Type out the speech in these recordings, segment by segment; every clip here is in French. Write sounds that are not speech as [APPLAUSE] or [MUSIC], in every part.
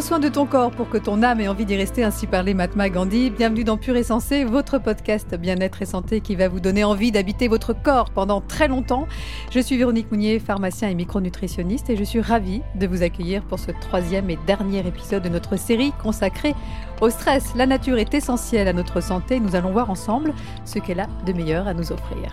Soin de ton corps pour que ton âme ait envie d'y rester, ainsi parlait Mahatma Gandhi. Bienvenue dans Pur et Sensé, votre podcast bien-être et santé qui va vous donner envie d'habiter votre corps pendant très longtemps. Je suis Véronique Mounier, pharmacien et micronutritionniste, et je suis ravie de vous accueillir pour ce troisième et dernier épisode de notre série consacrée au stress. La nature est essentielle à notre santé. Nous allons voir ensemble ce qu'elle a de meilleur à nous offrir.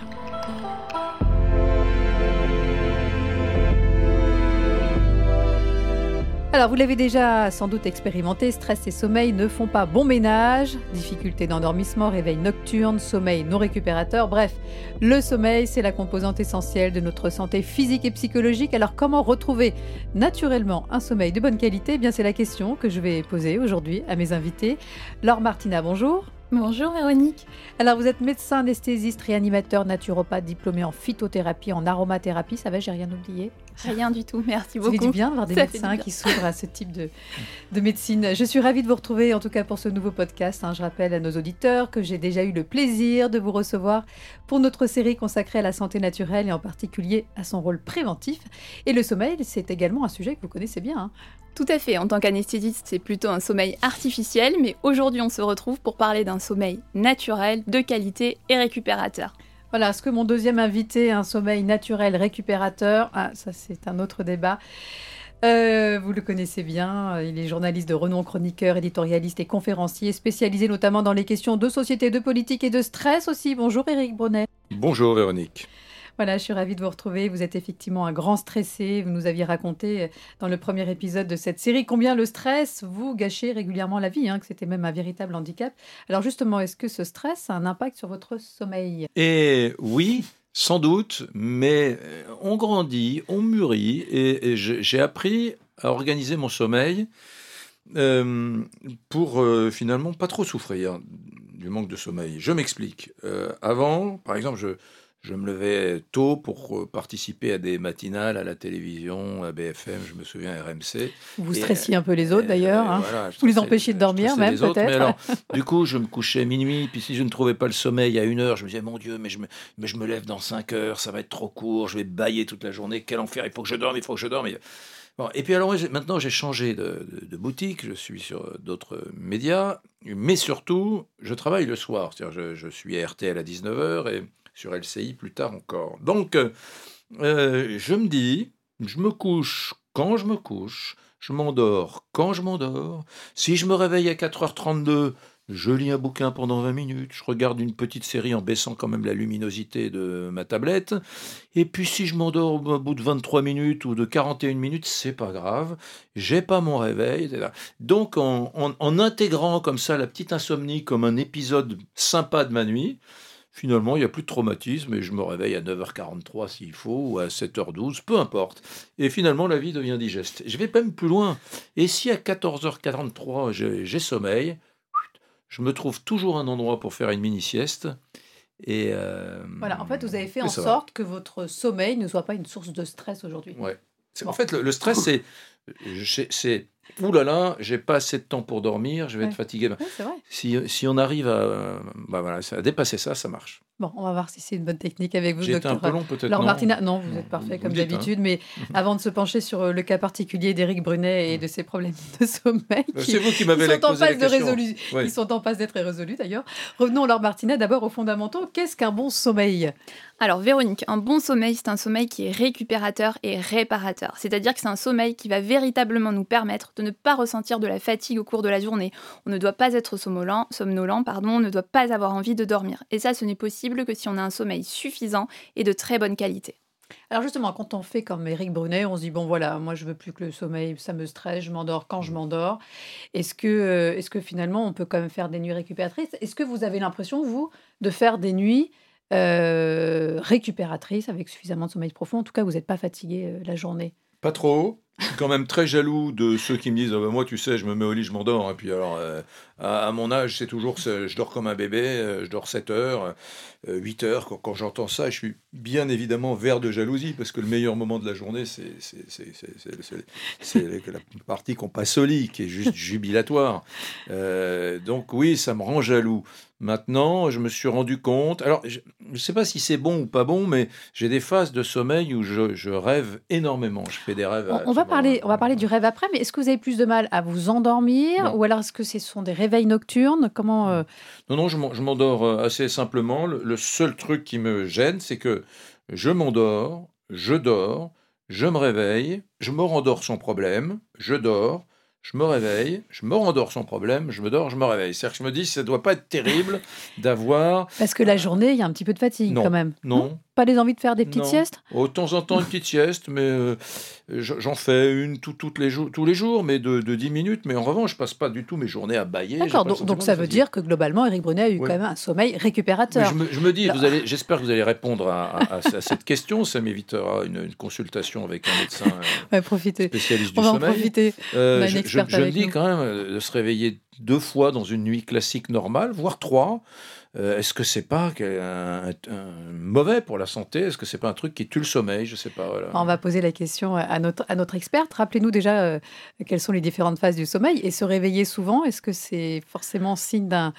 Alors, vous l'avez déjà sans doute expérimenté, stress et sommeil ne font pas bon ménage. Difficulté d'endormissement, réveil nocturne, sommeil non récupérateur. Bref, le sommeil, c'est la composante essentielle de notre santé physique et psychologique. Alors, comment retrouver naturellement un sommeil de bonne qualité? Eh Bien, c'est la question que je vais poser aujourd'hui à mes invités. Laure Martina, bonjour. Bonjour Véronique. Alors vous êtes médecin anesthésiste, réanimateur, naturopathe, diplômé en phytothérapie, en aromathérapie, ça va, j'ai rien oublié Rien du tout, merci beaucoup. Ça fait du bien d'avoir des médecins qui s'ouvrent à ce type de, de, médecine. Je suis ravie de vous retrouver, en tout cas pour ce nouveau podcast. Hein. Je rappelle à nos auditeurs que j'ai déjà eu le plaisir de vous recevoir pour notre série consacrée à la santé naturelle et en particulier à son rôle préventif. Et le sommeil, c'est également un sujet que vous connaissez bien. Hein. Tout à fait, en tant qu'anesthésiste, c'est plutôt un sommeil artificiel, mais aujourd'hui on se retrouve pour parler d'un sommeil naturel, de qualité et récupérateur. Voilà, ce que mon deuxième invité, un sommeil naturel récupérateur, ah, ça c'est un autre débat. Euh, vous le connaissez bien, il est journaliste de renom, chroniqueur, éditorialiste et conférencier, spécialisé notamment dans les questions de société, de politique et de stress aussi. Bonjour Éric Brunet. Bonjour Véronique. Voilà, je suis ravie de vous retrouver. Vous êtes effectivement un grand stressé. Vous nous aviez raconté euh, dans le premier épisode de cette série combien le stress vous gâchez régulièrement la vie, hein, que c'était même un véritable handicap. Alors justement, est-ce que ce stress a un impact sur votre sommeil? Et oui, sans doute, mais euh, on grandit, on mûrit, et, j'ai appris à organiser mon sommeil euh, pour finalement pas trop souffrir du manque de sommeil. Je m'explique. avant, par exemple, je, je me levais tôt pour euh, participer à des matinales à la télévision, à BFM, je me souviens, RMC. Vous stressiez un peu les autres d'ailleurs. Hein. vous les empêchiez de dormir même peut-être. du coup, je me couchais minuit, puis si je ne trouvais pas le sommeil à une heure, je me disais, mon Dieu, mais je me, mais je me lève dans cinq heures, ça va être trop court, je vais bailler toute la journée, quel enfer, il faut que je dorme, il faut que je dorme. Bon, et puis alors maintenant j'ai changé de, boutique, je suis sur d'autres médias, mais surtout je travaille le soir, c'est-à-dire je, je suis à RTL à 19h et sur LCI plus tard encore. Donc, euh, euh, je me dis, je me couche quand je me couche, je m'endors quand je m'endors. Si je me réveille à 4h32, je lis un bouquin pendant 20 minutes, je regarde une petite série en baissant quand même la luminosité de ma tablette. Et puis si je m'endors au bout de 23 minutes ou de 41 minutes, c'est pas grave, j'ai pas mon réveil. Donc en, en, intégrant comme ça la petite insomnie comme un épisode sympa de ma nuit, Finalement, il n'y a plus de traumatisme et je me réveille à 9h43 s'il faut, ou à 7h12, peu importe. Et finalement, la vie devient digeste. Je vais même plus loin. Et si à 14h43, j'ai sommeil, je me trouve toujours un endroit pour faire une mini-sieste. Et euh, voilà, en fait, vous avez fait en sorte que votre sommeil ne soit pas une source de stress aujourd'hui. Ouais. En fait, le, le stress, c'est Ouh là là, j'ai pas assez de temps pour dormir, je vais être fatigué. Si, si, on arrive à, bah voilà, à dépasser ça, ça marche. Bon, on va voir si c'est une bonne technique avec vous, docteur. un peu long peut-être. Alors Martina, non, vous êtes parfait comme hein. d'habitude, mais [LAUGHS] avant de se pencher sur euh, le cas particulier d'Éric Brunet et de ses problèmes de sommeil, euh, c'est vous qui m'avez la, posé la question. De Ils sont en passe d'être résolus d'ailleurs. Revenons alors Martina, d'abord aux fondamentaux. Qu'est-ce qu'un bon sommeil? Alors Véronique, un bon sommeil, c'est un sommeil qui est récupérateur et réparateur. C'est-à-dire que c'est un sommeil qui va véritablement nous permettre de ne pas ressentir de la fatigue au cours de la journée. On ne doit pas être somnolent, somnolent pardon, on ne doit pas avoir envie de dormir. Et ça, ce n'est possible que si on a un sommeil suffisant et de très bonne qualité. Alors justement, quand on fait comme Eric Brunet, on se dit bon voilà, moi je veux plus que le sommeil, ça me stresse, je m'endors quand je m'endors. Est-ce que, euh, est-ce que finalement on peut quand même faire des nuits récupératrices? Est-ce que vous avez l'impression vous de faire des nuits euh, récupératrices avec suffisamment de sommeil profond? En tout cas, vous n'êtes pas fatigué euh, la journée Pas trop. Je suis quand même très jaloux de ceux qui me disent ah ben, Moi, tu sais, je me mets au lit, je m'endors. Et puis, alors, euh, à, mon âge, c'est toujours Je dors comme un bébé, euh, je dors 7 heures, 8 euh, heures. Quand, j'entends ça, je suis bien évidemment vert de jalousie parce que le meilleur moment de la journée, c'est la partie qu'on passe au lit, qui est juste jubilatoire. donc, oui, ça me rend jaloux. Maintenant, je me suis rendu compte. Alors, je ne sais pas si c'est bon ou pas bon, mais j'ai des phases de sommeil où je, rêve énormément. Je fais des rêves. On, va parler, on va parler du rêve après, mais est-ce que vous avez plus de mal à vous endormir ou alors est-ce que ce sont des réveils nocturnes? Comment euh, Non, non, je m'endors euh, assez simplement. Le, seul truc qui me gêne, c'est que je m'endors, je dors, je me réveille, je me rendors sans problème, je dors, je me réveille, je me rendors sans problème, je me dors, je me réveille. C'est-à-dire que je me dis, ça ne doit pas être terrible [LAUGHS] d'avoir... Parce que la journée, il y a un petit peu de fatigue quand même. Non, pas des envies de faire des petites siestes? Oh, De temps en temps, une petite sieste, mais euh, j'en fais une toutes les jours, tous les jours, mais de, de, 10 minutes. Mais en revanche, je passe pas du tout mes journées à bailler. D'accord, donc, ça veut dire que globalement, Eric Brunet a eu quand même un sommeil récupérateur. Je me, dis, vous allez, j'espère que vous allez répondre à, cette question. Ça m'évitera une, consultation avec un médecin [LAUGHS] euh, spécialiste du sommeil. On va en profiter. Euh, je, je me dis quand même de se réveiller deux fois dans une nuit classique normale, voire trois. Euh, est-ce que c'est pas un, mauvais pour la santé? Est-ce que c'est pas un truc qui tue le sommeil? Je sais pas. On va poser la question à notre, à notre experte. Rappelez-nous déjà euh, quelles sont les différentes phases du sommeil et se réveiller souvent. Est-ce que c'est forcément signe d'un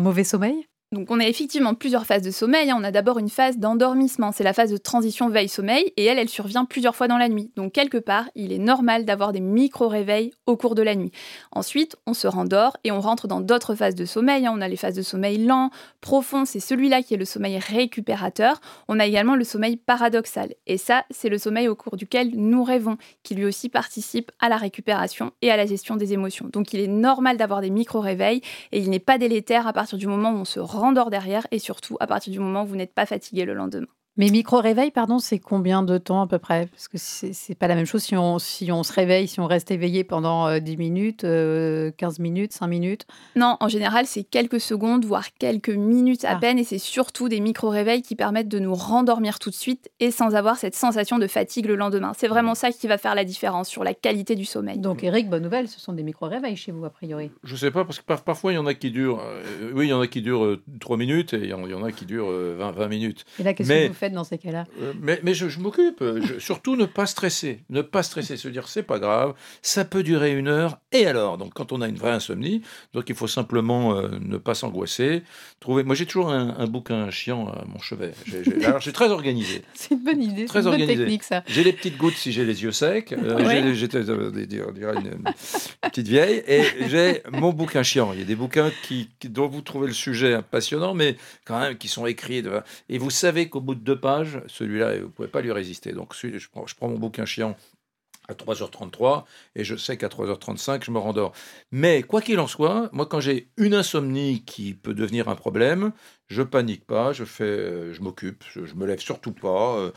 mauvais sommeil? Donc on a effectivement plusieurs phases de sommeil. Hein. On a d'abord une phase d'endormissement, c'est la phase de transition veille-sommeil, et elle, elle survient plusieurs fois dans la nuit. Donc quelque part, il est normal d'avoir des micro-réveils au cours de la nuit. Ensuite, on se rendort et on rentre dans d'autres phases de sommeil. Hein. On a les phases de sommeil lent, profond, c'est celui-là qui est le sommeil récupérateur. On a également le sommeil paradoxal, et ça, c'est le sommeil au cours duquel nous rêvons, qui lui aussi participe à la récupération et à la gestion des émotions. Donc il est normal d'avoir des micro-réveils, et il n'est pas délétère à partir du moment où on se rendort derrière et surtout à partir du moment où vous n'êtes pas fatigué le lendemain. Mais micro-réveil, pardon, c'est combien de temps à peu près? Parce que c'est pas la même chose si on, si on se réveille, si on reste éveillé pendant 10 euh, minutes, 15 euh, minutes, 5 minutes? Non, en général, c'est quelques secondes, voire quelques minutes à ah. peine. Et c'est surtout des micro-réveils qui permettent de nous rendormir tout de suite et sans avoir cette sensation de fatigue le lendemain. C'est vraiment ça qui va faire la différence sur la qualité du sommeil. Donc, Eric, bonne nouvelle, ce sont des micro-réveils chez vous, a priori Je sais pas, parce que parfois, il y en a qui durent. Euh, oui, il y en a qui durent 3 minutes et il y, en a qui durent 20, 20 minutes. Et là, qu'est-ce que vous faites dans ces cas-là? Euh, mais, mais, je, m'occupe. Surtout ne pas stresser. Ne pas stresser. Se dire, c'est pas grave. Ça peut durer une heure. Et alors? Donc, quand on a une vraie insomnie, donc il faut simplement euh, ne pas s'angoisser. Trouver. Moi, j'ai toujours un, bouquin chiant à mon chevet. alors, j'ai très organisé. [LAUGHS] C'est une bonne idée. Très organisé. technique, ça. J'ai les petites gouttes si j'ai les yeux secs. Euh, J'étais, une, petite vieille. Et j'ai mon bouquin chiant. Il y a des bouquins qui, dont vous trouvez le sujet passionnant, mais quand même qui sont écrits. De... Et vous savez qu'au bout de deux pages, celui-là, vous ne pouvez pas lui résister. Donc, je prends, je prends mon bouquin chiant à 3h33 et je sais qu'à 3h35, je me rendors. Mais quoi qu'il en soit, moi, quand j'ai une insomnie qui peut devenir un problème, je panique pas, je fais, je m'occupe, je, me lève surtout pas. Euh,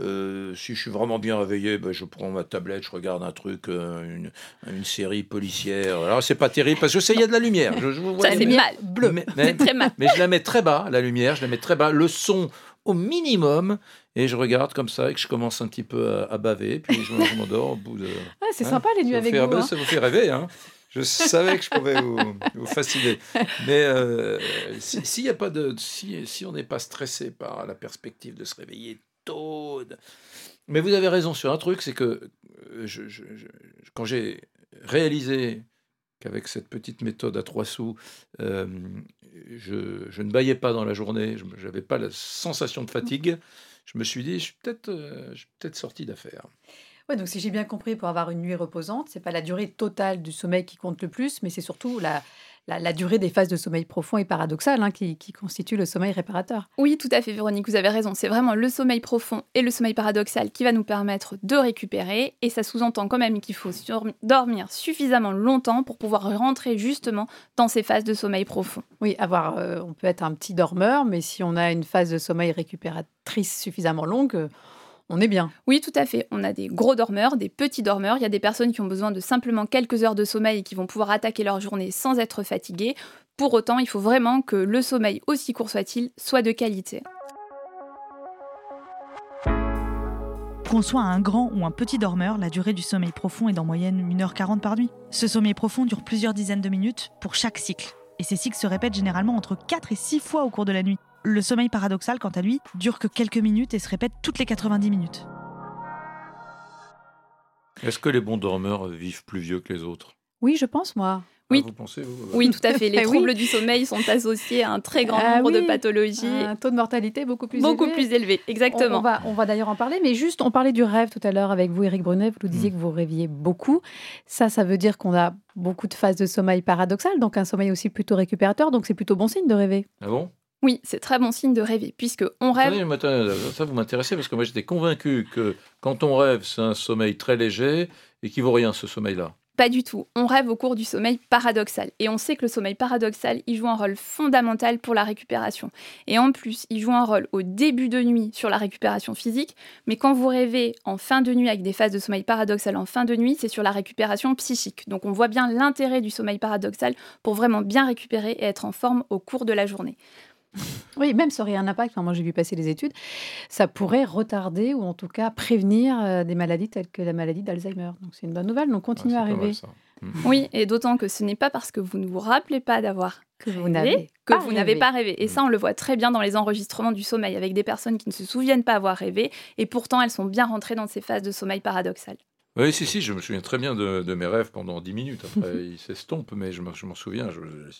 euh, si je suis vraiment bien réveillé, ben, je prends ma tablette, je regarde un truc, euh, une, une, série policière. Alors c'est pas terrible parce que je sais il y a de la lumière. Je, Ça c'est mal, bleu. Mais, [LAUGHS] très mal. mais je la mets très bas, la lumière, je la mets très bas. Le son au minimum et je regarde comme ça et que je commence un petit peu à, baver, puis je, m'endors au bout de. Ah, c'est hein, sympa les nuits avec vous. Hein. Ça vous fait rêver, hein Je savais que je pouvais vous, fasciner. Mais euh, si, y a pas de, si, si on n'est pas stressé par la perspective de se réveiller tôt. Mais vous avez raison sur un truc, c'est que euh, je, quand j'ai réalisé qu'avec cette petite méthode à trois sous, euh, je, ne baillais pas dans la journée, je n'avais pas la sensation de fatigue je me suis dit, je suis peut-être euh, sorti d'affaire. Ouais, donc si j'ai bien compris, pour avoir une nuit reposante, c'est pas la durée totale du sommeil qui compte le plus, mais c'est surtout la, la, durée des phases de sommeil profond et paradoxal hein, qui, qui constitue le sommeil réparateur. Oui, tout à fait, Véronique, vous avez raison. C'est vraiment le sommeil profond et le sommeil paradoxal qui va nous permettre de récupérer. Et ça sous-entend quand même qu'il faut dormir suffisamment longtemps pour pouvoir rentrer justement dans ces phases de sommeil profond. Oui, avoir, euh, on peut être un petit dormeur, mais si on a une phase de sommeil récupératrice suffisamment longue, on est bien. Oui, tout à fait. On a des gros dormeurs, des petits dormeurs. Il y a des personnes qui ont besoin de simplement quelques heures de sommeil et qui vont pouvoir attaquer leur journée sans être fatiguées. Pour autant, il faut vraiment que le sommeil, aussi court soit-il, soit de qualité. Qu'on soit un grand ou un petit dormeur, la durée du sommeil profond est d'en moyenne 1h40 par nuit. Ce sommeil profond dure plusieurs dizaines de minutes pour chaque cycle. Et ces cycles se répètent généralement entre 4 et 6 fois au cours de la nuit. Le sommeil paradoxal, quant à lui, dure que quelques minutes et se répète toutes les 90 minutes. Est-ce que les bons dormeurs vivent plus vieux que les autres? Oui, je pense, moi. Oui. vous pensez, oui, tout à fait. Les [LAUGHS] troubles du sommeil sont associés à un très grand ah nombre de pathologies. Un taux de mortalité beaucoup plus beaucoup élevé. plus élevé, exactement. On, va, on va d'ailleurs en parler, mais juste, on parlait du rêve tout à l'heure avec vous, Eric Brunet. Vous nous disiez mm. que vous rêviez beaucoup. Ça, ça veut dire qu'on a beaucoup de phases de sommeil paradoxal, donc un sommeil aussi plutôt récupérateur. Donc c'est plutôt bon signe de rêver. Ah bon? Oui, c'est très bon signe de rêver, puisque on rêve. ça vous m'intéressez parce que moi j'étais convaincu que quand on rêve, c'est un sommeil très léger et qu'il vaut rien ce sommeil-là. Pas du tout. On rêve au cours du sommeil paradoxal. Et on sait que le sommeil paradoxal, il joue un rôle fondamental pour la récupération. Et en plus, il joue un rôle au début de nuit sur la récupération physique. Mais quand vous rêvez en fin de nuit avec des phases de sommeil paradoxal en fin de nuit, c'est sur la récupération psychique. Donc on voit bien l'intérêt du sommeil paradoxal pour vraiment bien récupérer et être en forme au cours de la journée. [LAUGHS] Oui, même ça aurait un impact, moi j'ai vu passer les études, ça pourrait retarder ou en tout cas prévenir euh, des maladies telles que la maladie d'Alzheimer. Donc c'est une bonne nouvelle, donc continuez à rêver. [LAUGHS] Mm. Oui, et d'autant que ce n'est pas parce que vous ne vous rappelez pas d'avoir que vous n'avez que vous n'avez pas rêvé. Et ça, on le voit très bien dans les enregistrements du sommeil avec des personnes qui ne se souviennent pas avoir rêvé et pourtant elles sont bien rentrées dans ces phases de sommeil paradoxal. Oui, si, si, je me souviens très bien de, mes rêves pendant 10 minutes. Après, [LAUGHS] ils s'estompent, mais je m'en souviens.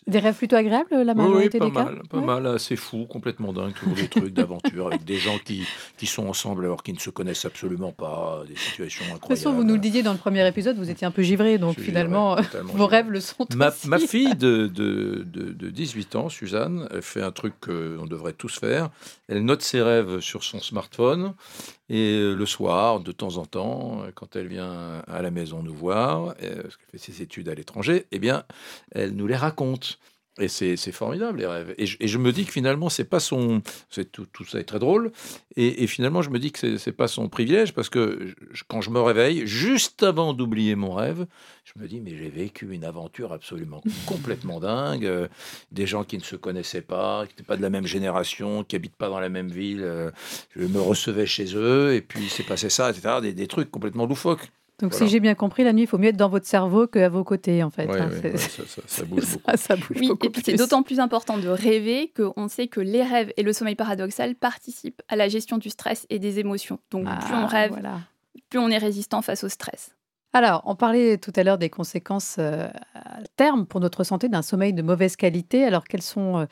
Des rêves plutôt agréables, la majorité oui, pas mal, Pas mal, assez fou, complètement dingue, toujours des trucs d'aventure avec des gens qui, qui sont ensemble alors qu'ils ne se connaissent absolument pas, des situations incroyables. De toute façon, vous nous le disiez dans le premier épisode, vous étiez un peu givré, donc finalement, [LAUGHS] vos rêves le sont ma, aussi. Ma fille de, [LAUGHS] de, de, de 18 ans, Suzanne, elle fait un truc qu'on devrait tous faire. Elle note ses rêves sur son smartphone et euh, le soir, de temps en temps, quand elle vient à la maison nous voir, euh, parce qu'elle fait ses études à l'étranger, eh bien, elle nous les raconte. Et c'est formidable les rêves. Et je, me dis que finalement c'est pas son, tout, tout, ça est très drôle. Et, finalement je me dis que c'est pas son privilège parce que quand je me réveille, juste avant d'oublier mon rêve, je me dis mais j'ai vécu une aventure absolument [LAUGHS] complètement dingue. Euh, des gens qui ne se connaissaient pas, qui n'étaient pas de la même génération, qui habitent pas dans la même ville. Euh, je me recevais chez eux et puis c'est passé ça, etc. Des, des trucs complètement loufoques. Donc, si j'ai bien compris, la nuit, il faut mieux être dans votre cerveau qu'à vos côtés, en fait. Hein, [LAUGHS] ça, bouge beaucoup. Ça, bouge oui, et puis c'est d'autant plus important de rêver qu'on sait que les rêves et le sommeil paradoxal participent à la gestion du stress et des émotions. Donc, plus on ah, rêve, plus on est résistant face au stress. Alors, on parlait tout à l'heure des conséquences euh, à terme pour notre santé d'un sommeil de mauvaise qualité. Alors, quelles, sont, euh,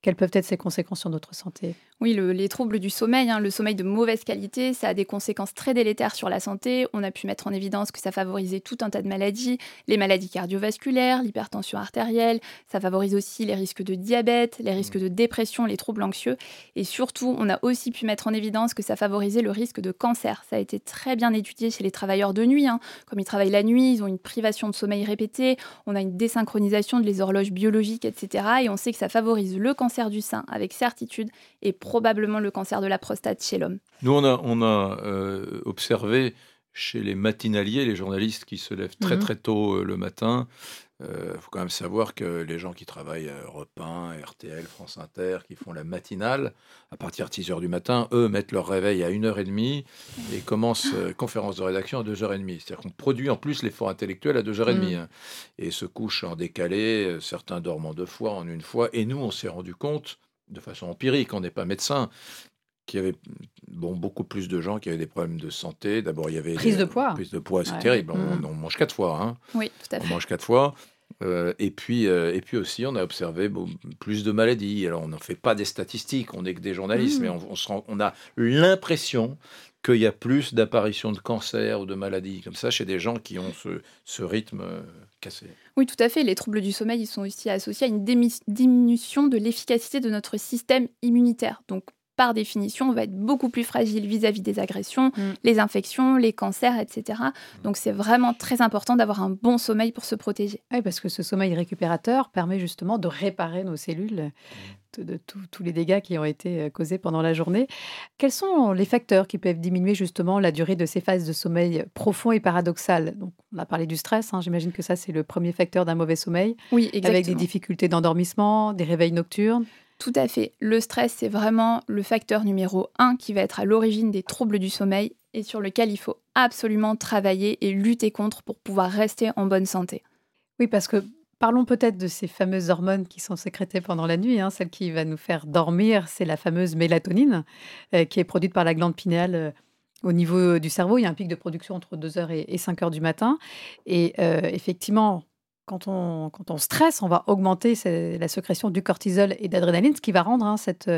quelles peuvent être ces conséquences sur notre santé? Oui, les troubles du sommeil, hein, le sommeil de mauvaise qualité, ça a des conséquences très délétères sur la santé. On a pu mettre en évidence que ça favorisait tout un tas de maladies, les maladies cardiovasculaires, l'hypertension artérielle, ça favorise aussi les risques de diabète, les risques de dépression, les troubles anxieux. Et surtout, on a aussi pu mettre en évidence que ça favorisait le risque de cancer. Ça a été très bien étudié chez les travailleurs de nuit, hein, comme travaillent la nuit, ils ont une privation de sommeil répétée, on a une désynchronisation de les horloges biologiques, etc. Et on sait que ça favorise le cancer du sein avec certitude et probablement le cancer de la prostate chez l'homme. Nous, on a, on a euh, observé chez les matinaliers, les journalistes qui se lèvent très mhm. très tôt euh, le matin, il euh, faut quand même savoir que les gens qui travaillent à Europe 1, RTL, France Inter, qui font la matinale, à partir de 6 h du matin, eux mettent leur réveil à 1h30 et commencent euh, conférence de rédaction à 2h30. C'est-à-dire qu'on produit en plus l'effort intellectuel à 2h30 mm. hein, et se couchent en décalé. Certains dorment en deux fois, en une fois. Et nous, on s'est rendu compte, de façon empirique, on n'est pas médecin, qu'il y avait bon, beaucoup plus de gens qui avaient des problèmes de santé. D'abord, il y avait prise de poids. Prise de poids, c'est terrible. On, mm. on, mange quatre fois. Hein. Oui, tout à fait. On mange quatre fois. Euh, et, puis, euh, et puis aussi, on a observé plus de maladies. Alors, on n'en fait pas des statistiques, on n'est que des journalistes, mais mm. on, a l'impression qu'il y a plus d'apparitions de cancer ou de maladies comme ça chez des gens qui ont ce, ce rythme euh, cassé. Oui, tout à fait. Les troubles du sommeil ils sont aussi associés à une diminution de l'efficacité de notre système immunitaire. Donc, par définition, on va être beaucoup plus fragile vis-à-vis des agressions, mm. les infections, les cancers, etc. Donc c'est vraiment très important d'avoir un bon sommeil pour se protéger. Oui, parce que ce sommeil récupérateur permet justement de réparer nos cellules mm. de, tous les dégâts qui ont été euh, causés pendant la journée. Quels sont les facteurs qui peuvent diminuer justement la durée de ces phases de sommeil profond et paradoxal? Donc, On a parlé du stress, hein. j'imagine que ça c'est le premier facteur d'un mauvais sommeil. Oui, exactement. Avec des difficultés d'endormissement, des réveils nocturnes. Tout à fait. Le stress, c'est vraiment le facteur numéro un qui va être à l'origine des troubles du sommeil et sur lequel il faut absolument travailler et lutter contre pour pouvoir rester en bonne santé. Oui, parce que parlons peut-être de ces fameuses hormones qui sont sécrétées pendant la nuit. Hein. Celle qui va nous faire dormir, c'est la fameuse mélatonine euh, qui est produite par la glande pinéale. Euh, au niveau du cerveau, il y a un pic de production entre 2h et, 5h du matin. Et euh, effectivement, quand on, quand on stresse, on va augmenter la sécrétion du cortisol et d'adrénaline, ce qui va rendre hein, cette,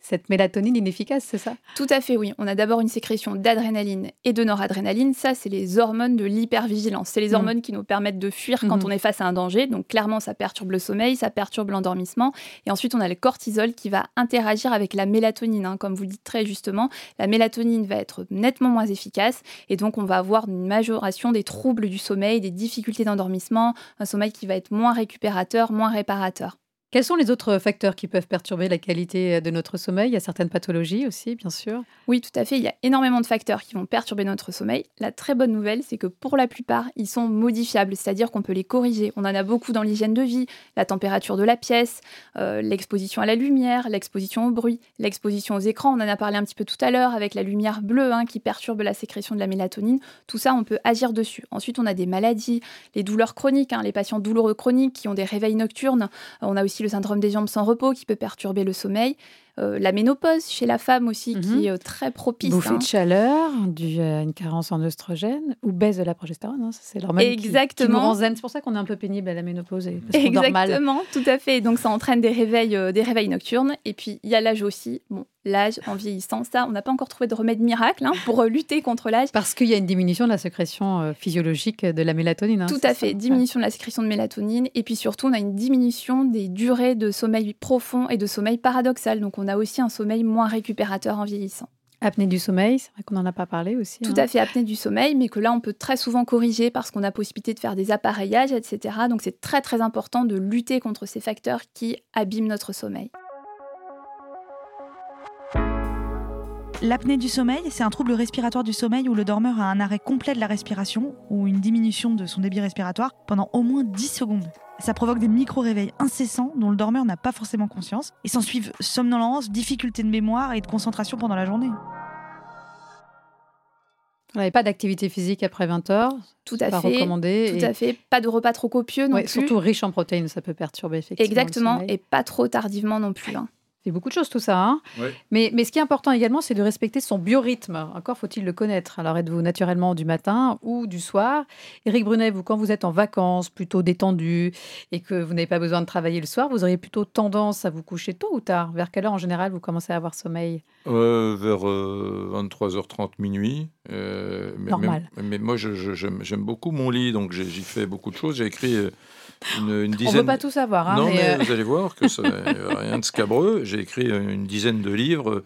cette mélatonine inefficace, c'est ça? Tout à fait, oui. On a d'abord une sécrétion d'adrénaline et de noradrénaline. Ça, c'est les hormones de l'hypervigilance. C'est les mmh. hormones qui nous permettent de fuir quand mmh. on est face à un danger. Donc clairement, ça perturbe le sommeil, ça perturbe l'endormissement. Et ensuite, on a le cortisol qui va interagir avec la mélatonine. Hein. Comme vous le dites très justement, la mélatonine va être nettement moins efficace. Et donc, on va avoir une majoration des troubles du sommeil, des difficultés d'endormissement, un sommeil qui va être moins récupérateur, moins réparateur. Quels sont les autres facteurs qui peuvent perturber la qualité de notre sommeil? Il y a certaines pathologies aussi, bien sûr. Oui, tout à fait. Il y a énormément de facteurs qui vont perturber notre sommeil. La très bonne nouvelle, c'est que pour la plupart, ils sont modifiables, c'est-à-dire qu'on peut les corriger. On en a beaucoup dans l'hygiène de vie, la température de la pièce, euh, l'exposition à la lumière, l'exposition au bruit, l'exposition aux écrans. On en a parlé un petit peu tout à l'heure avec la lumière bleue hein, qui perturbe la sécrétion de la mélatonine. Tout ça, on peut agir dessus. Ensuite, on a des maladies, les douleurs chroniques, hein, les patients douloureux chroniques qui ont des réveils nocturnes. On a aussi le syndrome des jambes sans repos qui peut perturber le sommeil. Euh, la ménopause chez la femme aussi, qui mhm. est euh, très propice. Bouffée hein. de chaleur, due à une carence en oestrogène ou baisse de la progestérone. Hein, c'est l'hormone Exactement. C'est pour ça qu'on est un peu pénible à la ménopause. Et Exactement, tout à fait. Donc ça entraîne des réveils, euh, des réveils nocturnes. Et puis il y a l'âge aussi. Bon, l'âge en vieillissant, ça, on n'a pas encore trouvé de remède miracle hein, pour lutter contre l'âge. Parce qu'il y a une diminution de la sécrétion physiologique de la mélatonine. tout à fait, diminution de la sécrétion de mélatonine. Et puis surtout, on a une diminution des durées de sommeil profond et de sommeil paradoxal. Donc on on a aussi un sommeil moins récupérateur en vieillissant. Apnée du sommeil, c'est vrai qu'on n'en a pas parlé aussi. Tout hein. à fait, apnée du sommeil, mais que là, on peut très souvent corriger parce qu'on a possibilité de faire des appareillages, etc. Donc c'est très très important de lutter contre ces facteurs qui abîment notre sommeil. L'apnée du sommeil, c'est un trouble respiratoire du sommeil où le dormeur a un arrêt complet de la respiration ou une diminution de son débit respiratoire pendant au moins 10 secondes. Ça provoque des micro-réveils incessants dont le dormeur n'a pas forcément conscience et s'en suivent somnolence, difficultés de mémoire et de concentration pendant la journée. Vous n'avez pas d'activité physique après 20 heures Tout à fait. Recommandé. Tout à fait. Pas de repas trop copieux non plus. Surtout riche en protéines, ça peut perturber effectivement. Exactement, et pas trop tardivement non plus. Hein. C'est beaucoup de choses tout ça. Hein. mais, mais ce qui est important également, c'est de respecter son biorhythme. Encore faut-il le connaître. Alors êtes-vous naturellement du matin ou du soir? Éric Brunet, vous, quand vous êtes en vacances, plutôt détendu et que vous n'avez pas besoin de travailler le soir, vous auriez plutôt tendance à vous coucher tôt ou tard? Vers quelle heure en général vous commencez à avoir sommeil? Euh, Vers 23h30, euh, minuit. Euh, Normal. Mais, moi, j'aime beaucoup mon lit, donc j'y fais beaucoup de choses. J'ai écrit une, dizaine. On ne veut pas tout savoir. Hein, non, mais, euh, vous allez voir que ça [LAUGHS] rien de scabreux. J'ai écrit une dizaine de livres.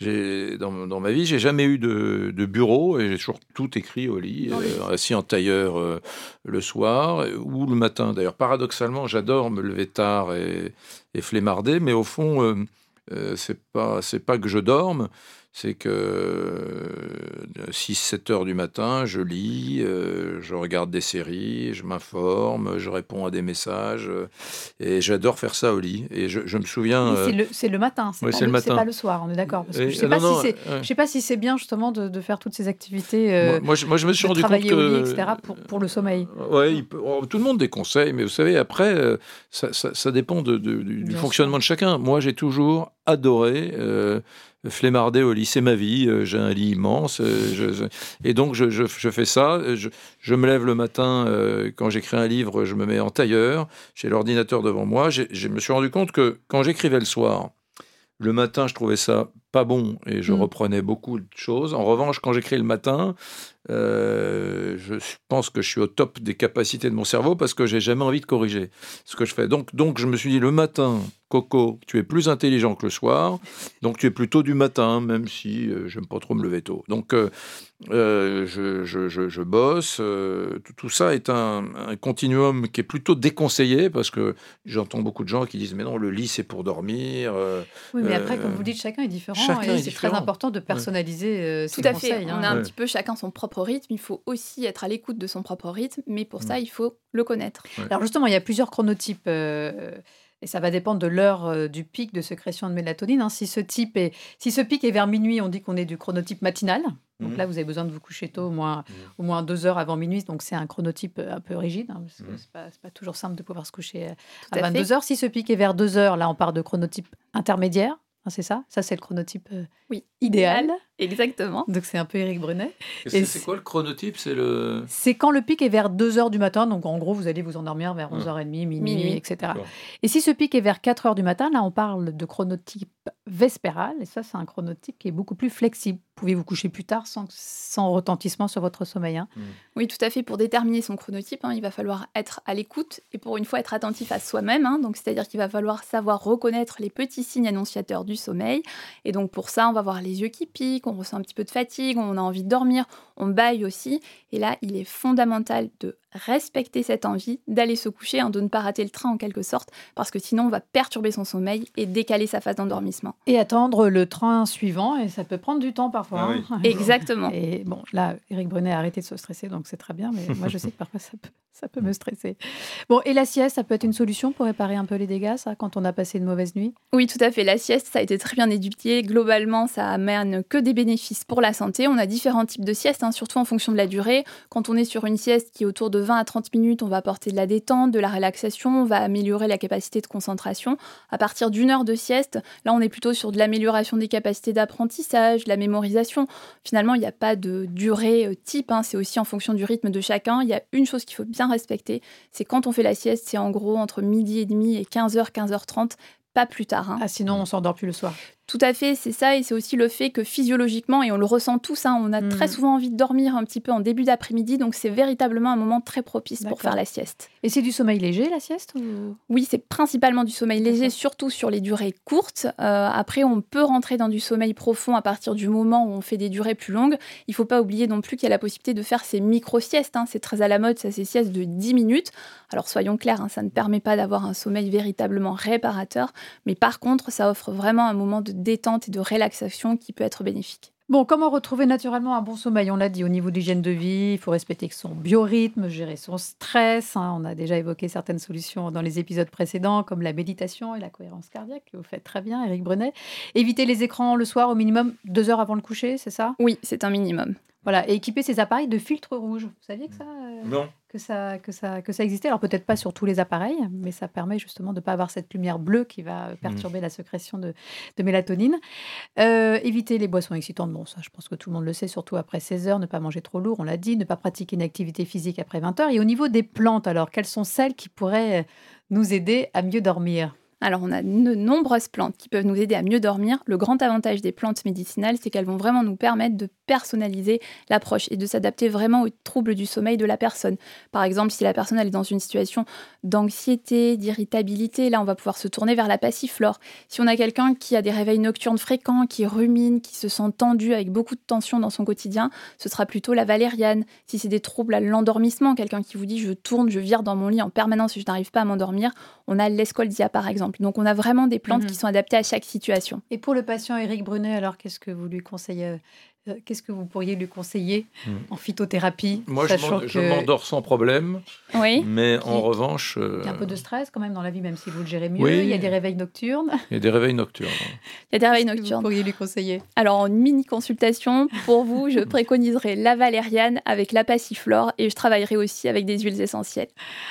Dans, dans ma vie, j'ai jamais eu de, bureau et j'ai toujours tout écrit au lit, euh, assis en tailleur euh, le soir ou le matin. D'ailleurs, paradoxalement, j'adore me lever tard et, et flémarder, mais au fond, c'est pas pas que je dorme c'est que 6-7 heures du matin, je lis, euh, je regarde des séries, je m'informe, je réponds à des messages, euh, et j'adore faire ça au lit. Et je, me souviens... C'est le, matin, c'est pas, pas, le soir, on est d'accord. je ne sais, sais, pas si c'est bien justement de, faire toutes ces activités. moi, je, moi, je, me suis rendu compte que... Au lit, etc., pour, pour le sommeil. Oui, oh, tout le monde déconseille, mais vous savez, après, ça, ça, dépend de, du, fonctionnement de chacun. Moi, j'ai toujours adoré flémarder au c'est ma vie, euh, j'ai un lit immense, euh, et donc je, fais ça, je, me lève le matin, euh, quand j'écris un livre, je me mets en tailleur, j'ai l'ordinateur devant moi, je me suis rendu compte que quand j'écrivais le soir, le matin, je trouvais ça pas bon et je mm. reprenais beaucoup de choses. En revanche, quand j'écris le matin, euh, je pense que je suis au top des capacités de mon cerveau parce que j'ai jamais envie de corriger ce que je fais. Donc, donc je me suis dit le matin, Coco, tu es plus intelligent que le soir, donc tu es plutôt du matin, même si euh, j'aime pas trop me lever tôt. Donc euh, je, je, je, bosse. tout ça est un, un, continuum qui est plutôt déconseillé parce que j'entends beaucoup de gens qui disent mais non, le lit c'est pour dormir. oui, mais après, comme vous dites, chacun est différent et c'est très important de personnaliser Tout à fait. On a un petit peu chacun son propre rythme, il faut aussi être à l'écoute de son propre rythme, mais pour ça, mm. il faut le connaître. Alors justement, il y a plusieurs chronotypes. Euh, et ça va dépendre de l'heure euh, du pic de sécrétion de mélatonine. Hein. Si ce type est, si ce pic est vers minuit, on dit qu'on est du chronotype matinal. Donc mm. là, vous avez besoin de vous coucher tôt, au moins, mm. au moins deux heures avant minuit. Donc c'est un chronotype un peu rigide, hein, parce que c'est pas, pas, toujours simple de pouvoir se coucher à, 22 heures. Si ce pic est vers 2 heures, là, on part de chronotype intermédiaire. Hein, c'est ça? Ça, c'est le chronotype euh, Oui. idéal. [LAUGHS] Exactement. Donc, c'est un peu Eric Brunet. Et c'est- c'est quoi le chronotype? C'est le. C'est quand le pic est vers 2 heures du matin. Donc, en gros, vous allez vous endormir vers Ouais. 11h30, minuit, Minuit. etc. Et si ce pic est vers 4 heures du matin, là, on parle de chronotype vespéral. Et ça, c'est un chronotype qui est beaucoup plus flexible. Vous pouvez vous coucher plus tard sans, sans retentissement sur votre sommeil. hein? Oui, tout à fait. Pour déterminer son chronotype, hein, il va falloir être à l'écoute et pour une fois être attentif à soi-même. hein. donc, c'est-à-dire qu'il va falloir savoir reconnaître les petits signes annonciateurs du sommeil. Et donc, pour ça, on va avoir les yeux qui piquent, on ressent un petit peu de fatigue, on a envie de dormir, on baille aussi. Et là, il est fondamental de respecter cette envie, d'aller se coucher, hein, de ne pas rater le train en quelque sorte, parce que sinon, on va perturber son sommeil et décaler sa phase d'endormissement. Et attendre le train suivant. Et ça peut prendre du temps parfois. Ah hein. Exactement. Et bon, là, Eric Brunet a arrêté de se stresser, donc c'est très bien. Mais moi, je sais que parfois, ça peut, ça peut me stresser. Bon, et la sieste, ça peut être une solution pour réparer un peu les dégâts, ça, quand on a passé une mauvaise nuit? Oui, tout à fait. La sieste, ça a été très bien étudié. Globalement, ça amène que des bénéfices pour la santé. On a différents types de siestes, hein, surtout en fonction de la durée. Quand on est sur une sieste qui est autour de 20 à 30 minutes, on va apporter de la détente, de la relaxation, on va améliorer la capacité de concentration. À partir d'une heure de sieste, là, on est plutôt sur de l'amélioration des capacités d'apprentissage, de la mémorisation. Finalement, il n'y a pas de durée euh, type. hein. C'est aussi en fonction du rythme de chacun. Il y a une chose qu'il faut bien respecter, c'est quand on fait la sieste, c'est en gros entre midi et demi et 15h, 15h30, pas plus tard. hein. Ah, sinon, on s'endort plus le soir. Tout à fait, c'est ça, et c'est aussi le fait que physiologiquement, et on le ressent tous, hein, on a Mhm. très souvent envie de dormir un petit peu en début d'après-midi, donc c'est véritablement un moment très propice pour faire la sieste. Et c'est du sommeil léger, la sieste ou- Oui, c'est principalement du sommeil léger, surtout sur les durées courtes. Euh, après, on peut rentrer dans du sommeil profond à partir du moment où on fait des durées plus longues. Il faut pas oublier non plus qu'il y a la possibilité de faire ces micro-siestes. hein. C'est très à la mode, ça, ces siestes de 10 minutes. Alors soyons clairs, hein, ça ne permet pas d'avoir un sommeil véritablement réparateur, mais par contre, ça offre vraiment un moment de détente et de relaxation qui peut être bénéfique. Bon, comment retrouver naturellement un bon sommeil? On l'a dit, au niveau de l'hygiène de vie, il faut respecter son biorhythme, gérer son stress. hein. On a déjà évoqué certaines solutions dans les épisodes précédents, comme la méditation et la cohérence cardiaque, que vous faites très bien, Eric Brunet. Éviter les écrans le soir au minimum deux heures avant le coucher, c'est ça? Oui, c'est un minimum. Voilà, et équiper ses appareils de filtres rouges. Vous saviez que ça, euh, Non. que ça, que ça, que ça existait? Alors peut-être pas sur tous les appareils, mais ça permet justement de ne pas avoir cette lumière bleue qui va euh, perturber la sécrétion de, de mélatonine. Euh, éviter les boissons excitantes, bon ça je pense que tout le monde le sait, surtout après 16 heures, ne pas manger trop lourd, on l'a dit, ne pas pratiquer une activité physique après 20 heures. Et au niveau des plantes, alors quelles sont celles qui pourraient nous aider à mieux dormir? Alors, on a de nombreuses plantes qui peuvent nous aider à mieux dormir. Le grand avantage des plantes médicinales, c'est qu'elles vont vraiment nous permettre de personnaliser l'approche et de s'adapter vraiment aux troubles du sommeil de la personne. Par exemple, si la personne est dans une situation d'anxiété, d'irritabilité, là, on va pouvoir se tourner vers la passiflore. Si on a quelqu'un qui a des réveils nocturnes fréquents, qui rumine, qui se sent tendu avec beaucoup de tension dans son quotidien, ce sera plutôt la valériane. Si c'est des troubles à l'endormissement, quelqu'un qui vous dit je tourne, je vire dans mon lit en permanence et je n'arrive pas à m'endormir, on a l'escoldia par exemple. Donc on a vraiment des plantes Mhm. qui sont adaptées à chaque situation. Et pour le patient Eric Brunet, alors qu'est-ce que vous lui conseillez euh, Qu'est-ce que vous pourriez lui conseiller Hmm. en phytothérapie Moi, je que m'endors sans problème, Oui. mais Qui- en revanche, euh, Il y a un peu de stress quand même dans la vie, même si vous le gérez mieux. Oui. Il y a des réveils nocturnes. il y a des réveils nocturnes. Il y a des réveils Qu'est-ce que nocturnes. Vous pourriez lui conseiller? Alors en mini consultation, pour vous, je [LAUGHS] préconiserai la valériane avec la passiflore et je travaillerai aussi avec des huiles essentielles.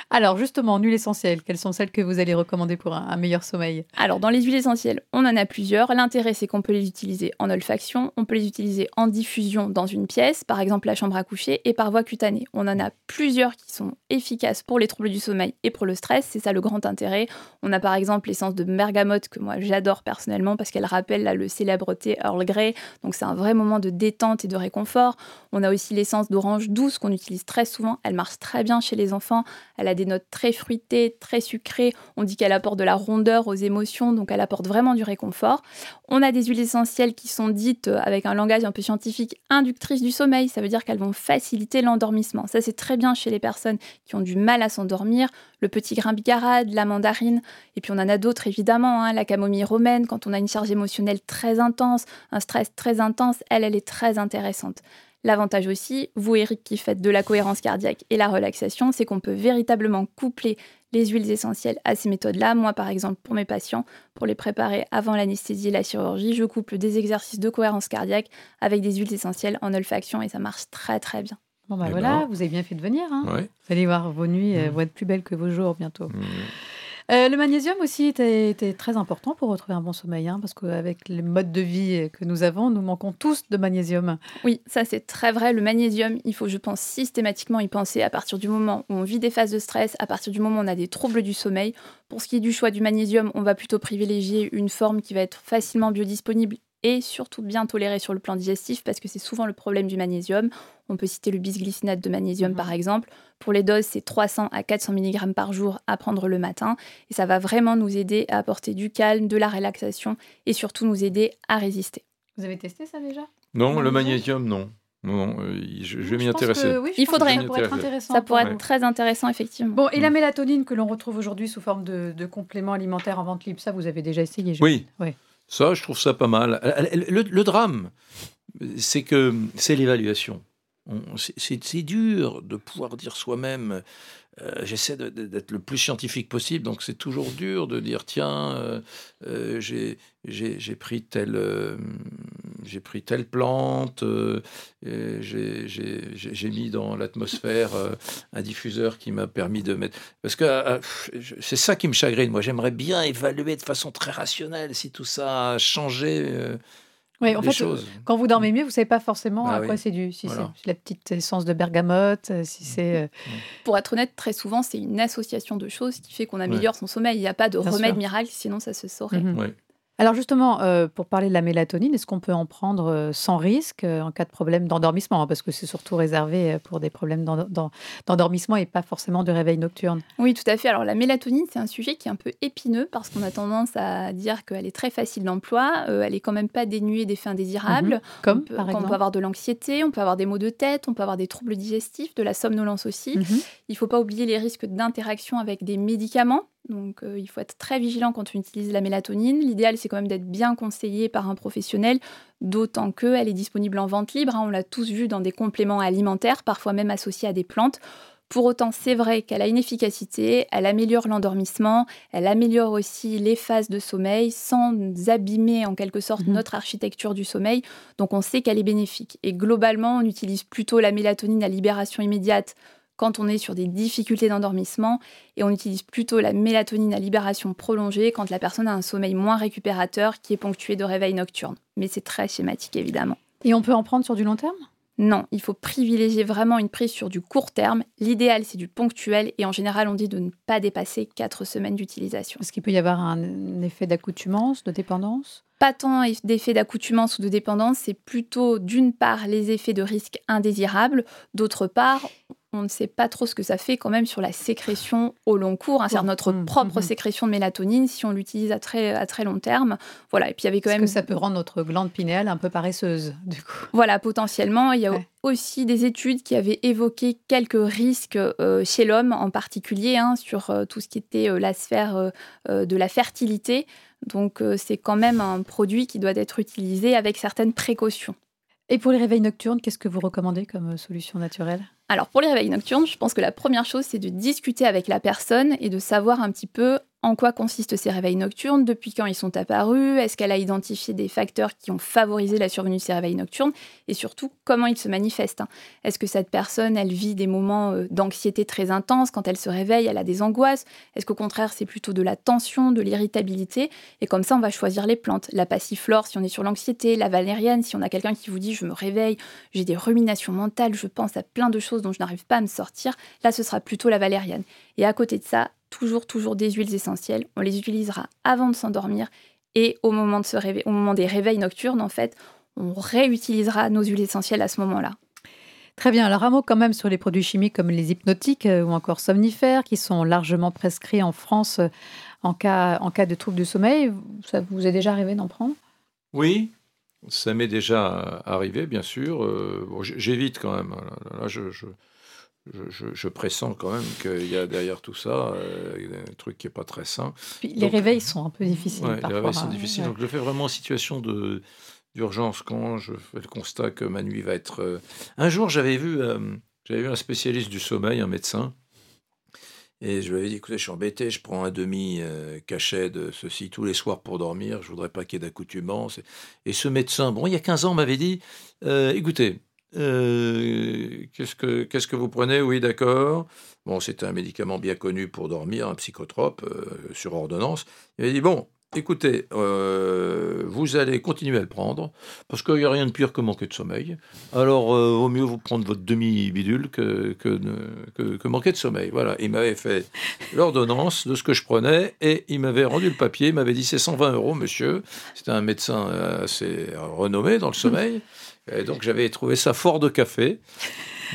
Alors justement, en huile essentielle, quelles sont celles que vous allez recommander pour un, un meilleur sommeil? Alors, dans les huiles essentielles, on en a plusieurs. L'intérêt, c'est qu'on peut les utiliser en olfaction, on peut les utiliser en diffusion dans une pièce, par exemple la chambre à coucher, et par voie cutanée. On en a plusieurs qui sont efficaces pour les troubles du sommeil et pour le stress. C'est ça le grand intérêt. On a par exemple l'essence de bergamote que moi j'adore personnellement parce qu'elle rappelle le célèbre thé Earl Grey. Donc, c'est un vrai moment de détente et de réconfort. On a aussi l'essence d'orange douce qu'on utilise très souvent. Elle marche très bien chez les enfants. Elle a des notes très fruitées, très sucrées. On dit qu'elle apporte de la rondeur aux émotions, donc elle apporte vraiment du réconfort. On a des huiles essentielles qui sont dites euh, avec un langage un peu scientifique inductrices du sommeil. Ça veut dire qu'elles vont faciliter l'endormissement. Ça, c'est très bien chez les personnes qui ont du mal à s'endormir. Le petit grain bigarade, la mandarine. Et puis on en a d'autres évidemment. hein, la camomille romaine, quand on a une charge émotionnelle très intense, un stress très intense, elle, elle est très intéressante. L'avantage aussi, vous Eric qui faites de la cohérence cardiaque et la relaxation, c'est qu'on peut véritablement coupler les huiles essentielles à ces méthodes-là. Moi, par exemple, pour mes patients, pour les préparer avant l'anesthésie et la chirurgie, je couple des exercices de cohérence cardiaque avec des huiles essentielles en olfaction et ça marche très très bien. Bon bah Eh voilà, ben. vous avez bien fait de venir. hein. Ouais. Vous allez voir, vos nuits euh, Mm. vont être plus belles que vos jours bientôt. Mm. Euh, le magnésium aussi était, très important pour retrouver un bon sommeil, hein, parce qu'avec les modes de vie que nous avons, nous manquons tous de magnésium. Oui, ça c'est très vrai. Le magnésium, il faut, je pense, systématiquement y penser à partir du moment où on vit des phases de stress, à partir du moment où on a des troubles du sommeil. Pour ce qui est du choix du magnésium, on va plutôt privilégier une forme qui va être facilement biodisponible et surtout bien tolérée sur le plan digestif parce que c'est souvent le problème du magnésium. On peut citer le bisglycinate de magnésium par mhm. exemple. Pour les doses, c'est 300 à 400 mg par jour à prendre le matin et ça va vraiment nous aider à apporter du calme, de la relaxation et surtout nous aider à résister. Vous avez testé ça déjà? Non, le magnésium, non. Non, euh, je, vais m'y intéresser. Il faudrait. Ça pourrait être intéressant. Ça pourrait être très intéressant, effectivement. Bon, et la mélatonine que l'on retrouve aujourd'hui sous forme de, de complément alimentaire en vente libre, ça, vous avez déjà essayé Oui. oui. Ça, je trouve ça pas mal. Le, drame, c'est que c'est l'évaluation. C'est dur de pouvoir dire soi-même, euh, j'essaie d'être le plus scientifique possible, donc c'est toujours dur de dire, tiens, euh, euh, j'ai pris telle, j'ai pris telle plante, j'ai mis dans l'atmosphère un diffuseur qui m'a permis de mettre... Parce que c'est ça qui me chagrine, moi j'aimerais bien évaluer de façon très rationnelle si tout ça a changé oui, en fait, quand vous dormez mieux, vous ne savez pas forcément bah à quoi c'est dû. Si c'est la petite essence de bergamote, euh, si c'est. Euh, Pour être honnête, très souvent, c'est une association de choses qui fait qu'on améliore son sommeil. Il n'y a pas de remède miracle, sinon ça se saurait. Mhm. Alors justement, euh, pour parler de la mélatonine, est-ce qu'on peut en prendre euh, sans risque euh, en cas de problème d'endormissement? Hein, Parce que c'est surtout réservé pour des problèmes d'endormissement et pas forcément de réveil nocturne. Oui, tout à fait. Alors la mélatonine, c'est un sujet qui est un peu épineux parce qu'on a tendance à dire qu'elle est très facile d'emploi, elle est quand même pas dénuée d'effets indésirables. Mhm. Comme on peut, par exemple On peut avoir de l'anxiété, on peut avoir des maux de tête, on peut avoir des troubles digestifs, de la somnolence aussi. Mhm. Il ne faut pas oublier les risques d'interaction avec des médicaments donc euh, il faut être très vigilant quand on utilise la mélatonine. L'idéal, c'est quand même d'être bien conseillé par un professionnel, d'autant qu'elle est disponible en vente libre. Hein. on l'a tous vu dans des compléments alimentaires, parfois même associés à des plantes. Pour autant, c'est vrai qu'elle a une efficacité, elle améliore l'endormissement, elle améliore aussi les phases de sommeil sans abîmer en quelque sorte mmh notre architecture du sommeil. Donc on sait qu'elle est bénéfique. Et globalement, on utilise plutôt la mélatonine à libération immédiate quand on est sur des difficultés d'endormissement et on utilise plutôt la mélatonine à libération prolongée quand la personne a un sommeil moins récupérateur qui est ponctué de réveil nocturne. Mais c'est très schématique évidemment. Et on peut en prendre sur du long terme? Non, il faut privilégier vraiment une prise sur du court terme. L'idéal, c'est du ponctuel et en général, on dit de ne pas dépasser 4 semaines d'utilisation. Est-ce qu'il peut y avoir un effet d'accoutumance, de dépendance? Pas tant d'effet d'accoutumance ou de dépendance, c'est plutôt d'une part les effets de risque indésirables, d'autre part, on ne sait pas trop ce que ça fait quand même sur la sécrétion au long cours, hein, c'est-à-dire notre mmh, propre mmh, mmh. sécrétion de mélatonine si on l'utilise à très, à très long terme. Voilà, et puis il y avait quand même... que ça peut rendre notre glande pinéale un peu paresseuse, du coup? Voilà, potentiellement. Il y a aussi des études qui avaient évoqué quelques risques euh, chez l'homme en particulier hein, sur euh, tout ce qui était euh, la sphère de la fertilité. Donc c'est quand même un produit qui doit être utilisé avec certaines précautions. Et pour les réveils nocturnes, qu'est-ce que vous recommandez comme solution naturelle? Alors pour les réveils nocturnes, je pense que la première chose, c'est de discuter avec la personne et de savoir un petit peu en quoi consistent ces réveils nocturnes, depuis quand ils sont apparus, est-ce qu'elle a identifié des facteurs qui ont favorisé la survenue de ces réveils nocturnes, et surtout comment ils se manifestent. Hein? Est-ce que cette personne, elle vit des moments euh, d'anxiété très intenses? Quand elle se réveille, elle a des angoisses? Est-ce qu'au contraire, c'est plutôt de la tension, de l'irritabilité? Et comme ça, on va choisir les plantes. La passiflore si on est sur l'anxiété, la valériane si on a quelqu'un qui vous dit je me réveille, j'ai des ruminations mentales, je pense à plein de choses dont je n'arrive pas à me sortir, là ce sera plutôt la valériane. Et à côté de ça, toujours, toujours des huiles essentielles. On les utilisera avant de s'endormir et au moment, de se au moment des réveils nocturnes, en fait, on réutilisera nos huiles essentielles à ce moment-là. Très bien. Alors, un mot quand même sur les produits chimiques comme les hypnotiques euh, ou encore somnifères qui sont largement prescrits en France euh, en cas, en cas de troubles du sommeil. Ça vous est déjà arrivé d'en prendre? Oui, ça m'est déjà arrivé, bien sûr. Euh, j'évite quand même. Là, je, je, pressens quand même qu'il y a derrière tout ça euh, un truc qui n'est pas très sain. les réveils sont un peu difficiles. les réveils sont difficiles. Donc je le fais vraiment en situation de d'urgence quand je fais le constat que ma nuit va être. Euh, un jour, j'avais vu, euh, j'avais vu un spécialiste du sommeil, un médecin, et je lui avais dit écoutez, je suis embêté, je prends un demi cachet de ceci tous les soirs pour dormir. Je voudrais pas qu'il y ait d'accoutumance. Et ce médecin, bon, il y a 15 ans, m'avait dit écoutez, qu'est-ce que qu'est-ce que vous prenez? Oui, d'accord. Bon, c'était un médicament bien connu pour dormir, un psychotrope sur ordonnance. Il m'a dit bon, écoutez, euh, vous allez continuer à le prendre, parce qu'il n'y a rien de pire que manquer de sommeil. Alors, euh, vaut mieux vous prendre votre demi-bidule que, que, manquer de sommeil. Voilà, il m'avait fait l'ordonnance de ce que je prenais, et il m'avait rendu le papier, il m'avait dit c'est 120 euros, monsieur. C'était un médecin assez renommé dans le sommeil. [LAUGHS] Et donc, j'avais trouvé ça fort de café.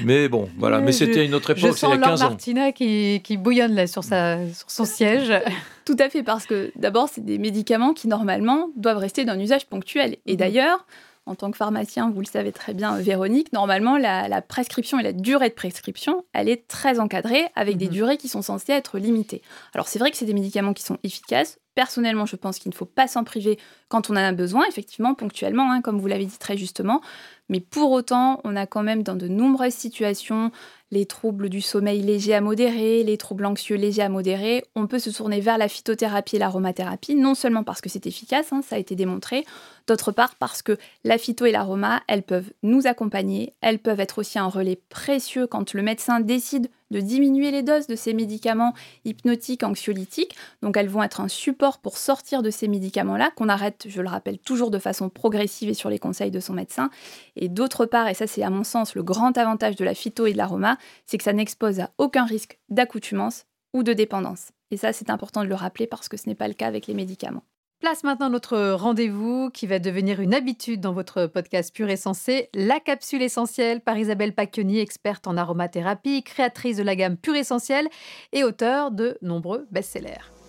Mais bon, voilà. Mais, c'était une autre époque, c'est il y a 15 ans. Martina qui, qui bouillonne là sur, sa, sur son siège. [LAUGHS] Tout à fait, parce que d'abord, c'est des médicaments qui, normalement, doivent rester d'un usage ponctuel. Et mhm. d'ailleurs, en tant que pharmacien, vous le savez très bien, Véronique, normalement, la, prescription et la durée de prescription, elle est très encadrée avec des mhm. durées qui sont censées être limitées. Alors, c'est vrai que c'est des médicaments qui sont efficaces. Personnellement, je pense qu'il ne faut pas s'en priver quand on en a besoin, effectivement, ponctuellement, hein, comme vous l'avez dit très justement. Mais pour autant, on a quand même dans de nombreuses situations les troubles du sommeil léger à modéré, les troubles anxieux légers à modérés. On peut se tourner vers la phytothérapie et l'aromathérapie, non seulement parce que c'est efficace, hein, ça a été démontré, d'autre part parce que la phyto et l'aroma, elles peuvent nous accompagner, elles peuvent être aussi un relais précieux quand le médecin décide de diminuer les doses de ces médicaments hypnotiques, anxiolytiques. Donc elles vont être un support pour sortir de ces médicaments-là, qu'on arrête, je le rappelle, toujours de façon progressive et sur les conseils de son médecin. Et d'autre part, et ça c'est à mon sens le grand avantage de la phyto et de l'aroma, c'est que ça n'expose à aucun risque d'accoutumance ou de dépendance. Et ça c'est important de le rappeler parce que ce n'est pas le cas avec les médicaments. Place maintenant notre rendez-vous qui va devenir une habitude dans votre podcast Pur et Sensé, la capsule essentielle par Isabelle Pacchioni, experte en aromathérapie, créatrice de la gamme Pur Essentiel et auteure de nombreux best-sellers.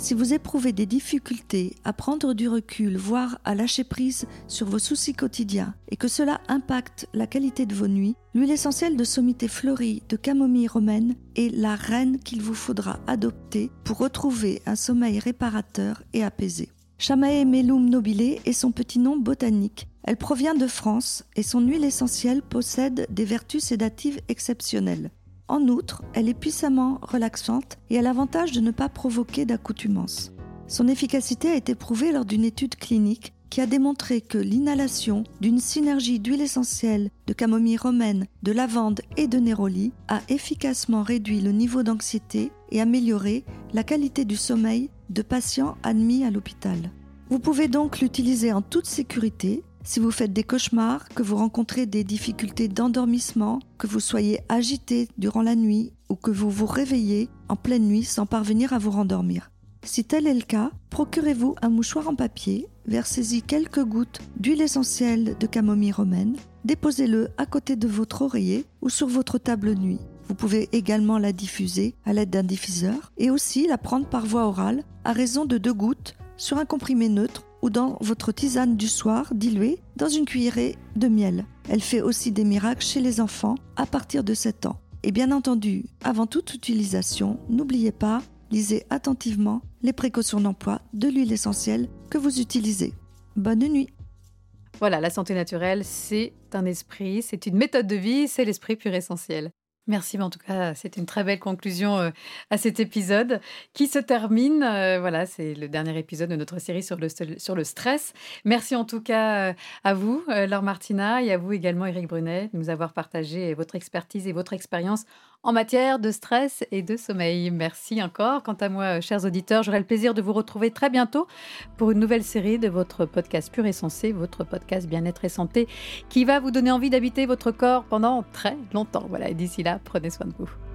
Si vous éprouvez des difficultés à prendre du recul, voire à lâcher prise sur vos soucis quotidiens et que cela impacte la qualité de vos nuits, l'huile essentielle de sommité fleurie de camomille romaine est la reine qu'il vous faudra adopter pour retrouver un sommeil réparateur et apaisé. Chamae melum nobile est son petit nom botanique. Elle provient de France et son huile essentielle possède des vertus sédatives exceptionnelles. En outre, elle est puissamment relaxante et a l'avantage de ne pas provoquer d'accoutumance. Son efficacité a été prouvée lors d'une étude clinique qui a démontré que l'inhalation d'une synergie d'huile essentielle, de camomille romaine, de lavande et de néroli a efficacement réduit le niveau d'anxiété et amélioré la qualité du sommeil de patients admis à l'hôpital. Vous pouvez donc l'utiliser en toute sécurité si vous faites des cauchemars, que vous rencontrez des difficultés d'endormissement, que vous soyez agité durant la nuit ou que vous vous réveillez en pleine nuit sans parvenir à vous rendormir. Si tel est le cas, procurez-vous un mouchoir en papier, versez-y quelques gouttes d'huile essentielle de camomille romaine, déposez-le à côté de votre oreiller ou sur votre table nuit. Vous pouvez également la diffuser à l'aide d'un diffuseur et aussi la prendre par voie orale à raison de deux gouttes sur un comprimé neutre ou dans votre tisane du soir diluée dans une cuillerée de miel. Elle fait aussi des miracles chez les enfants à partir de 7 ans. Et bien entendu, avant toute utilisation, n'oubliez pas, lisez attentivement les précautions d'emploi de l'huile essentielle que vous utilisez. Bonne nuit Voilà, la santé naturelle, c'est un esprit, c'est une méthode de vie, c'est l'esprit pur essentiel. Merci, mais en tout cas, c'est une très belle conclusion euh, à cet épisode qui se termine. Euh, voilà, c'est le dernier épisode de notre série sur le, sur le stress. Merci en tout cas euh, à vous, Laure Martina, et à vous également, Eric Brunet, de nous avoir partagé votre expertise et votre expérience en matière de stress et de sommeil. Merci encore. Quant à moi, chers auditeurs, j'aurai le plaisir de vous retrouver très bientôt pour une nouvelle série de votre podcast Pur et Sensé, votre podcast Bien-être et Santé, qui va vous donner envie d'habiter votre corps pendant très longtemps. Voilà, et d'ici là, prenez soin de vous.